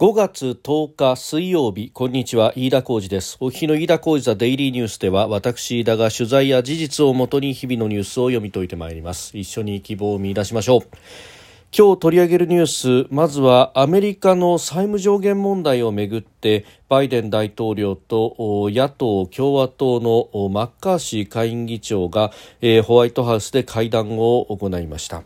5月10日水曜日こんにちは。飯田浩二です。お日の飯田浩二ザデイリーニュースでは私飯田が取材や事実をもとに日々のニュースを読み解いてまいります。一緒に希望を見出しましょう。今日取り上げるニュースまずはアメリカの債務上限問題をめぐってバイデン大統領と野党・共和党のマッカーシー下院議長が、えー、ホワイトハウスで会談を行いました、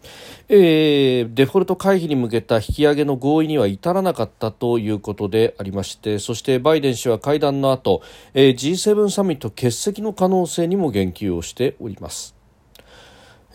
えー、デフォルト回避に向けた引き上げの合意には至らなかったということでありましてそしてバイデン氏は会談の後、えー、G7 サミット欠席の可能性にも言及をしております。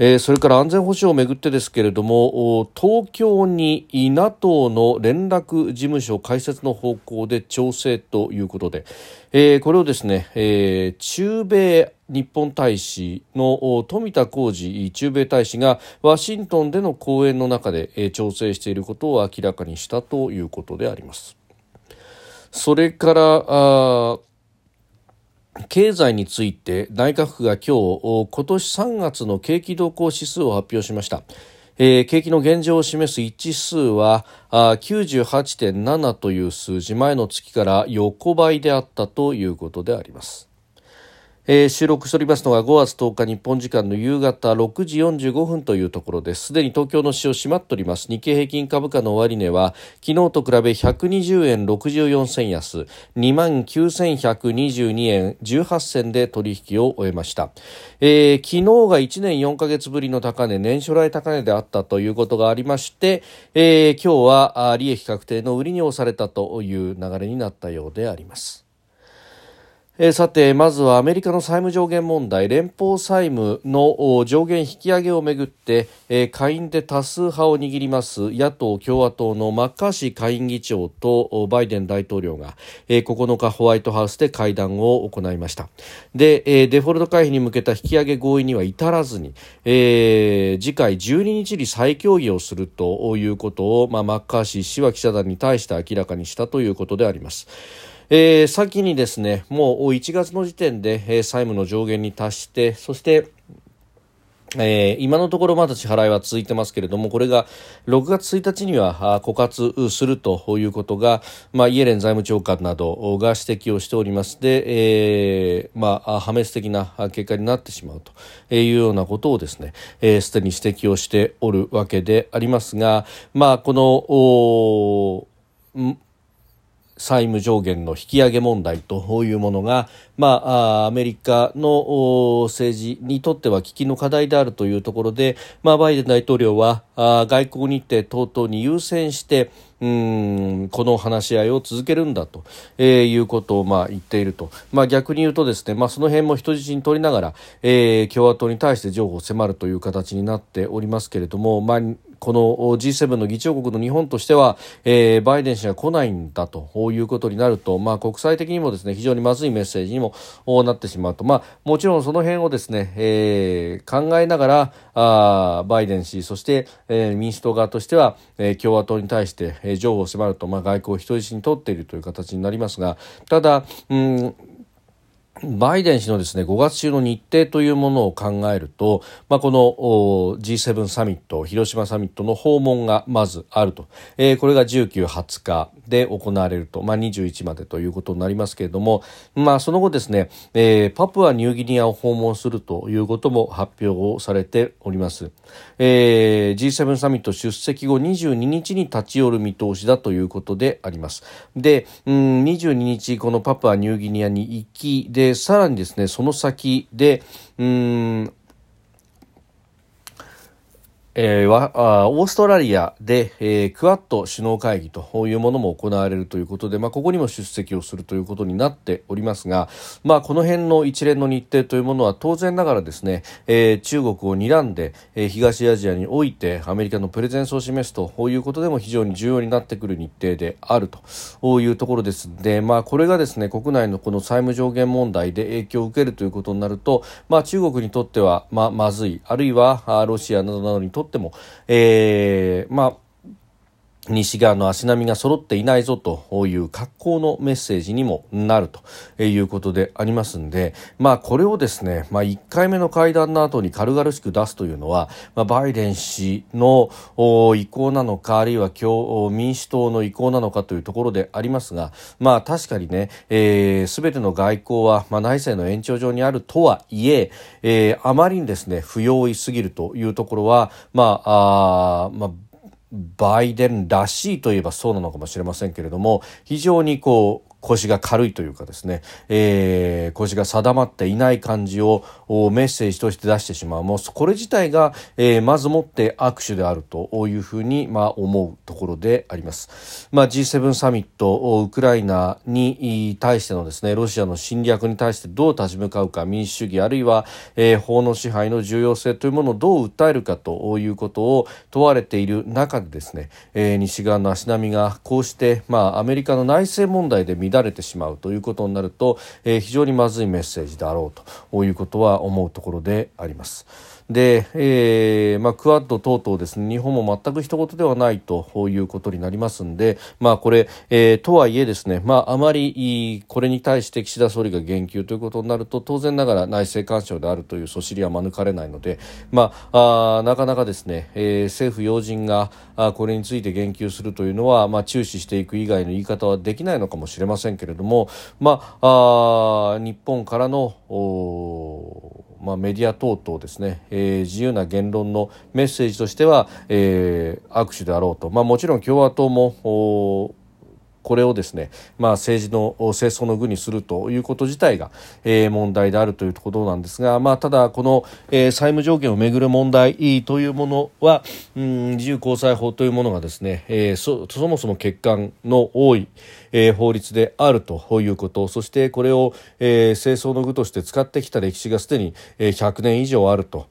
えー、それから安全保障をめぐってですけれども東京に NATO の連絡事務所開設の方向で調整ということで、えー、これをですね、えー、中米日本大使の富田浩二駐米大使がワシントンでの講演の中で、調整していることを明らかにしたということであります。それから経済について内閣府が今日今年3月の景気動向指数を発表しました、えー、景気の現状を示す一致数はあ98.7という数字前の月から横ばいであったということであります。えー、収録しておりますのが5月10日日本時間の夕方6時45分というところです。すでに東京の市場閉まっております。日経平均株価の終値は昨日と比べ120円64銭安。2万9122円18銭で取引を終えました、えー、昨日が1年4ヶ月ぶりの高値年初来高値であったということがありまして、えー、今日は利益確定の売りに押されたという流れになったようであります。え、さてまずはアメリカの債務上限問題連邦債務の上限引き上げをめぐって、えー、下院で多数派を握ります野党・共和党のマッカーシー下院議長とバイデン大統領が、えー、9日ホワイトハウスで会談を行いました。で、え、デフォルト回避に向けた引き上げ合意には至らずに、え、次回12日に再協議をするということを、まあ、マッカーシー氏は記者団に対して明らかにしたということであります。えー、先にですねもう1月の時点で、えー、債務の上限に達してそしてえー、今のところまだ支払いは続いてますけれどもこれが6月1日には枯渇するということが、まあ、イエレン財務長官などが指摘をしております。で、えー、まあ、破滅的な結果になってしまうというようなことをですねすで、に指摘をしておるわけでありますが、まあ、この債務上限の引き上げ問題というものが、まあ、アメリカの政治にとっては危機の課題であるというところで、まあ、バイデン大統領は外交日程等々に優先してうんこの話し合いを続けるんだと、えー、いうことをまあ言っていると、まあ、逆に言うとですね、まあ、その辺も人質に取りながら、えー、共和党に対して譲歩を迫るという形になっておりますけれども、まあ、この G7 の議長国の日本としては、えー、バイデン氏が来ないんだということになると、まあ、国際的にもですね非常にまずいメッセージにもなってしまうと、まあ、もちろんその辺をですね、えー、考えながらあバイデン氏そして、えー、民主党側としては、えー、共和党に対して、えー、譲歩を迫ると、まあ、外交を人質に取っているという形になりますがただ、うんバイデン氏のですね5月中の日程というものを考えると、まあ、この G7 サミット広島サミットの訪問がまずあると、えー、これが19、20日で行われると、まあ、21までということになりますけれども、まあ、その後ですね、えー、パプアニューギニアを訪問するということも発表をされております、えー、G7 サミット出席後22日に立ち寄る見通しだということであります。で、うん、22日このパプアニューギニアに行きでさらにですね、その先で、うん、えー、オーストラリアで、えー、クアッド首脳会議というものも行われるということで、まあ、ここにも出席をするということになっておりますが、まあ、この辺の一連の日程というものは当然ながらですね、えー、中国を睨んで、えー、東アジアにおいてアメリカのプレゼンスを示すということでも非常に重要になってくる日程であるというところです。で、まあ、これがですね国内のこの債務上限問題で影響を受けるということになると、まあ、中国にとってはまあまずいあるいはロシアなどなどにとってっても、えー、まあ西側の足並みが揃っていないぞという格好のメッセージにもなるということでありますんで、まあこれをですね、まあ1回目の会談の後に軽々しく出すというのは、まあバイデン氏の意向なのか、あるいは共民主党の意向なのかというところでありますが、まあ確かにね、す、えー、べ、ての外交は、まあ内政の延長上にあるとはいえ、えー、あまりにですね、不用意すぎるというところは、まあ、あまあバイデンらしいといえばそうなのかもしれませんけれども非常にこう腰が軽いというかですね、えー、腰が定まっていない感じをメッセージとして出してしまう。もうこれ自体が、えー、まずもって握手であるというふうに、まあ、思うところであります。まあ、G7 サミット、ウクライナに対してのですね、ロシアの侵略に対してどう立ち向かうか、民主主義あるいは、えー、法の支配の重要性というものをどう訴えるかということを問われている中でですね、えー、西側の足並みがこうして、まあ、アメリカの内政問題で乱れてしまうということになると、えー、非常にまずいメッセージだろうということは思うところであります。で、えーまあ、クアッド等々ですね日本も全く一言ではないということになりますんで、まあ、これ、えー、とはいえですね、まあ、あまりこれに対して岸田総理が言及ということになると当然ながら内政干渉であるというそしりは免れないので、まあ、あなかなかですね、えー、政府要人があこれについて言及するというのは、まあ、注視していく以外の言い方はできないのかもしれませんけれども、まあ、あ日本からのおまあ、メディア等々ですね、えー、自由な言論のメッセージとしては、えー、握手であろうと、まあ、もちろん共和党もこれをですね、まあ、政治の清掃の具にするということ自体が、えー、問題であるということなんですが、まあ、ただ、この、えー、債務上限をめぐる問題というものは、うん、自由交際法というものがですね、えー、そそもそも欠陥の多い、えー、法律であるということ。そしてこれを、えー、清掃の具として使ってきた歴史がすでに、えー、100年以上あると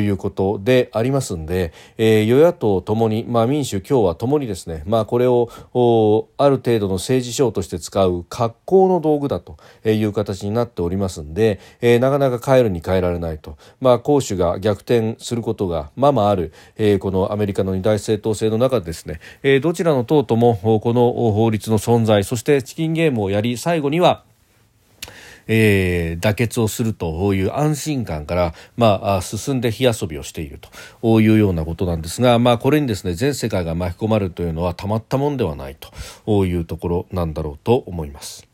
いうことでありますんで、えー、与野党ともに、まあ、民主共和ともにですね、まあ、これをある程度の政治ショーとして使う格好の道具だという形になっておりますんで、えー、なかなか変えるに変えられないと、まあ、攻守が逆転することがままある、えー、このアメリカの二大政党制の中でですね、えー、どちらの党ともこの法律の存在そしてチキンゲームをやり最後にはえー、妥結をするという安心感から、まあ、進んで火遊びをしているというようなことなんですが、まあ、これにですね全世界が巻き込まれるというのはたまったもんではないというところなんだろうと思います。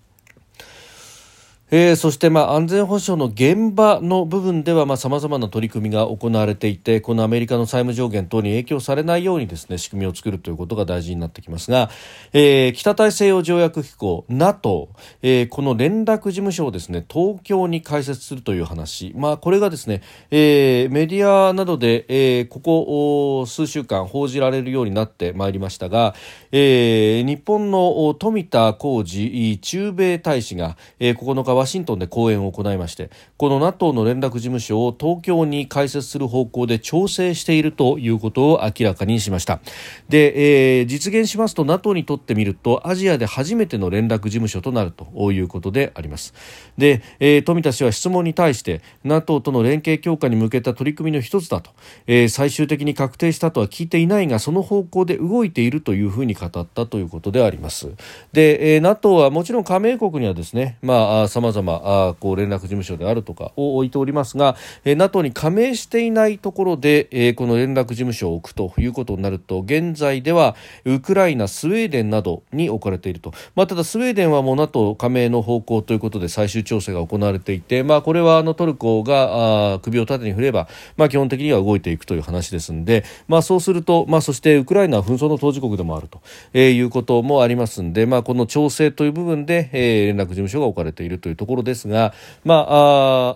えー、そして、まあ、安全保障の現場の部分ではさまざ、まな取り組みが行われていてこのアメリカの債務上限等に影響されないようにですね仕組みを作るということが大事になってきますが、えー、北大西洋条約機構 NATO、えー、この連絡事務所をですね東京に開設するという話、まあ、これがですね、えー、メディアなどで、えー、ここ数週間報じられるようになってまいりましたが、えー、日本の富田浩二駐米大使が、えー、9日ワシントンで講演を行いましてこの NATO の連絡事務所を東京に開設する方向で調整しているということを明らかにしました。で、えー、実現しますと NATO にとってみるとアジアで初めての連絡事務所となるということであります。で、えー、富田氏は質問に対して NATO との連携強化に向けた取り組みの一つだと、えー、最終的に確定したとは聞いていないがその方向で動いているというふうに語ったということであります。で、えー、NATO はもちろん加盟国にはですねまあ様々あこう連絡事務所であるとかを置いておりますが、えー、NATO に加盟していないところで、えー、この連絡事務所を置くということになると現在ではウクライナスウェーデンなどに置かれていると、まあ、ただスウェーデンはもう NATO 加盟の方向ということで最終調整が行われていて、まあ、これはあのトルコがあ首を縦に振れば、まあ、基本的には動いていくという話ですので、まあ、そうすると、まあ、そしてウクライナは紛争の当事国でもあると、えー、いうこともありますので、まあ、この調整という部分で、えー、連絡事務所が置かれているというところですが、ま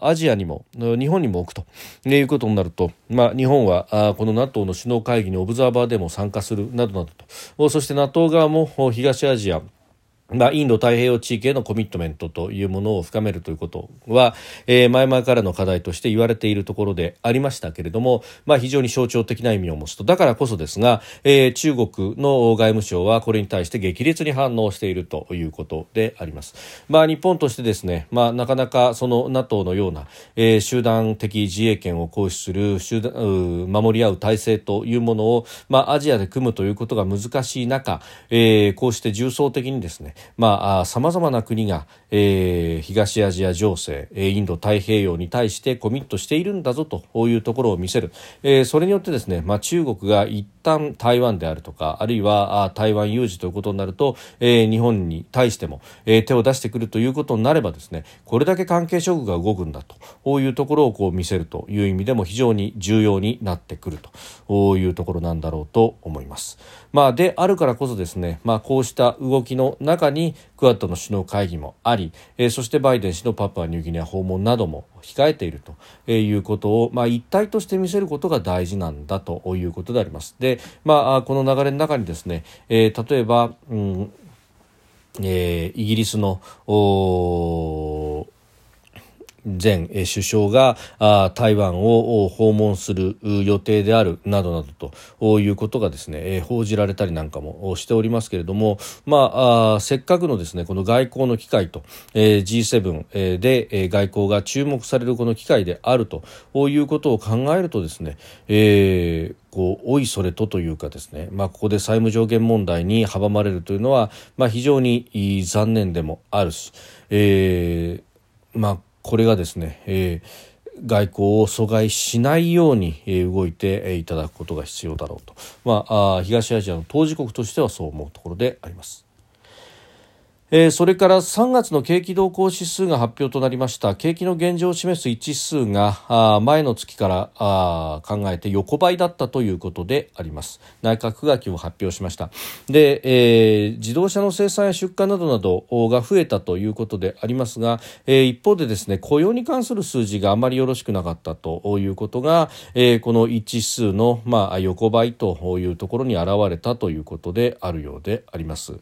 あ、アジアにも日本にも置くということになると、まあ、日本はあこの NATO の首脳会議にオブザーバーでも参加するなどなどと。そして NATO 側も東アジアまあ、インド太平洋地域へのコミットメントというものを深めるということは、えー、前々からの課題として言われているところでありましたけれども、まあ、非常に象徴的な意味を持つとだからこそですが、えー、中国の外務省はこれに対して激烈に反応しているということであります。まあ、日本としてですね、まあ、なかなかその NATO のような、えー、集団的自衛権を行使する集団守り合う体制というものを、まあ、アジアで組むということが難しい中、えー、こうして重層的にですねまあ、様々な国が、えー、東アジア情勢、インド太平洋に対してコミットしているんだぞというところを見せる、えー、それによってですね、まあ、中国が一旦台湾であるとか、あるいは台湾有事ということになると、えー、日本に対しても、えー、手を出してくるということになればですね、これだけ関係諸国が動くんだというところをこう見せるという意味でも非常に重要になってくるというところなんだろうと思います。まあ、であるからこそですね、まあ、こうした動きの中にクアッドの首脳会議もあり、えー、そしてバイデン氏のパプアニューギニア訪問なども控えているということを、まあ、一体として見せることが大事なんだということであります。で、まあ、この流れの中にですね、えー、例えば、うんえー、イギリスの前首相が台湾を訪問する予定であるなどなどということがですね報じられたりなんかもしておりますけれども、まあ、せっかくのですねこの外交の機会と G7 で外交が注目されるこの機会であるということを考えるとですね、えーこうおいそれとというかですね、まあ、ここで債務上限問題に阻まれるというのは、まあ、非常に残念でもあるし、えーまあこれがですね、えー、外交を阻害しないように動いていただくことが必要だろうと、まあ、東アジアの当事国としてはそう思うところであります。えー、それから3月の景気動向指数が発表となりました。景気の現状を示す一指数が前の月からあ考えて横ばいだったということであります。内閣府が今日発表しました。で、えー、自動車の生産や出荷などなどが増えたということでありますが、えー、一方でですね雇用に関する数字があまりよろしくなかったということが、えー、この一指数の、まあ、横ばいというところに現れたということであるようであります。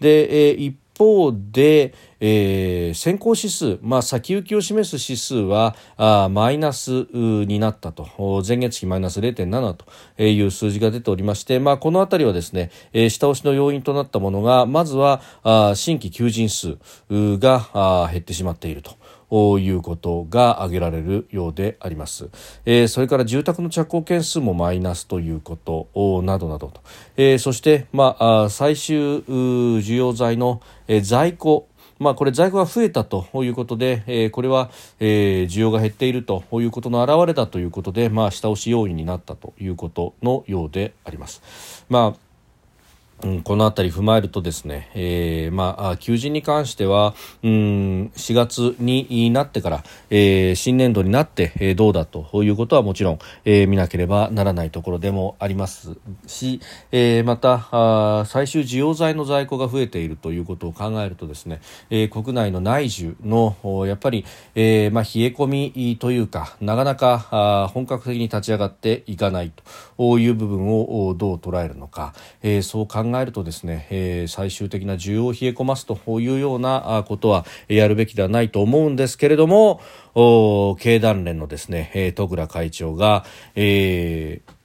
で、えー、方で、えー、先行指数、まあ、先行きを示す指数はあマイナスになったと前月比マイナス0.7という数字が出ておりまして、まあ、この辺りはですね、えー、下押しの要因となったものがまずはあ新規求人数が減ってしまっていると。いうことが挙げられるようであります、えー、それから住宅の着工件数もマイナスということなどなどと、えー、そして、まあ、最終需要材の、えー、在庫。まあ、これ在庫が増えたということで、えー、これは、えー、需要が減っているということの表れだということで、まあ、下押し要因になったということのようであります。まあうん、この辺り踏まえるとですね、えー、まあ、求人に関しては、うん、4月になってから、えー、新年度になって、えー、どうだということはもちろん、えー、見なければならないところでもありますし、えー、またあ、最終需要材の在庫が増えているということを考えるとですね、えー、国内の内需の、やっぱり、えー、まあ、冷え込みというか、なかなかあ本格的に立ち上がっていかないという部分をどう捉えるのか、えー、そう考ええるとですね、えー、最終的な需要を冷え込ますというようなことはやるべきではないと思うんですけれども経団連のですね、戸倉会長が、えー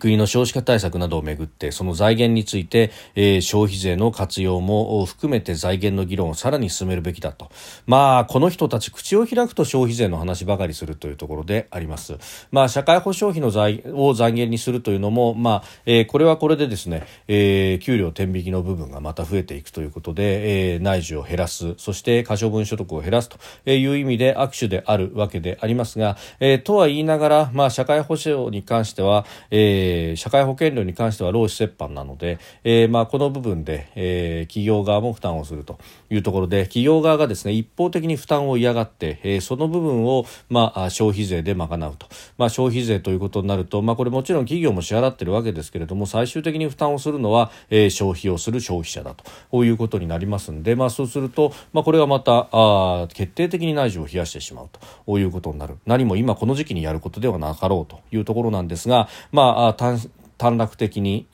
国の少子化対策などをめぐってその財源について、えー、消費税の活用も含めて財源の議論をさらに進めるべきだと。まあこの人たち口を開くと消費税の話ばかりするというところであります。まあ社会保障費の財を財源にするというのもまあ、えー、これはこれでですね、えー、給料天引きの部分がまた増えていくということで、えー、内需を減らすそして可処分所得を減らすという意味で握手であるわけでありますが、えー、とは言いながらまあ社会保障に関しては、えーえー、社会保険料に関しては労使折半なので、えーまあ、この部分で、えー、企業側も負担をするというところで企業側がですね一方的に負担を嫌がって、えー、その部分を、まあ、消費税で賄うと、まあ、消費税ということになると、まあ、これもちろん企業も支払っているわけですけれども最終的に負担をするのは、えー、消費をする消費者だと。いうことになりますので、まあ、そうすると、まあ、これはまたあ決定的に内需を冷やしてしまうということになる。何も今この時期にやることではなかろうというところなんですが、まあ、단 短絡的に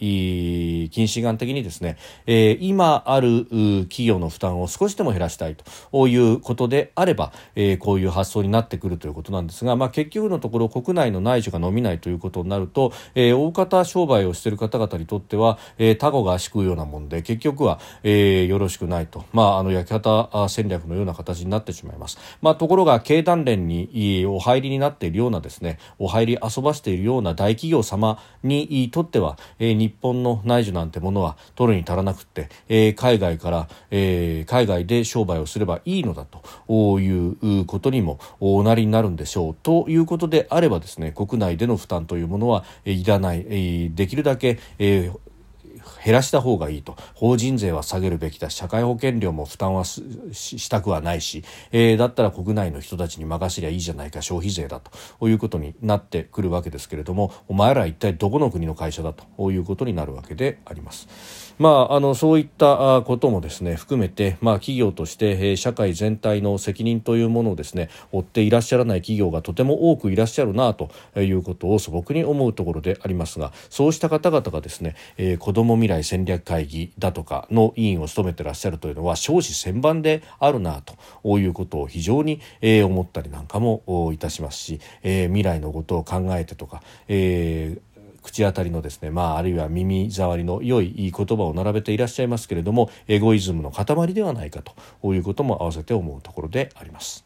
近視眼的にですね、えー、今ある企業の負担を少しでも減らしたいということであれば、えー、こういう発想になってくるということなんですが、まあ、結局のところ国内の内需が伸びないということになると、えー、大方商売をしている方々にとっては、えー、タコが足食うようなもんで結局は、えー、よろしくないと、まあ、あの焼き方戦略のような形になってしまいます。まあ、ところが経団連にお入りになっているようなですねお入り遊ばしているような大企業様にとっては、え、日本の内需なんてものは取るに足らなくて、え、海外から、え、海外で商売をすればいいのだということにもおなりになるんでしょうということであればですね国内での負担というものはいらない、できるだけ、えー減らした方がいいと。法人税は下げるべきだ。社会保険料も負担はしたくはないし、えー、だったら国内の人たちに任せりゃいいじゃないか。消費税だと。いうことになってくるわけですけれどもお前ら一体どこの国の会社だと。いうことになるわけであります。まあ、あのそういったこともですね含めて、まあ、企業としてえ社会全体の責任というものをですね負っていらっしゃらない企業がとても多くいらっしゃるなということを素朴に思うところでありますがそうした方々がですね、えー、子ども未来戦略会議だとかの委員を務めてらっしゃるというのは少子千万であるなということを非常に、えー、思ったりなんかもいたしますし、えー、未来のことを考えてとか、えー口当たりのですね、まあ、あるいは耳障りの良い言葉を並べていらっしゃいますけれどもエゴイズムの塊ではないかということも合わせて思うところであります。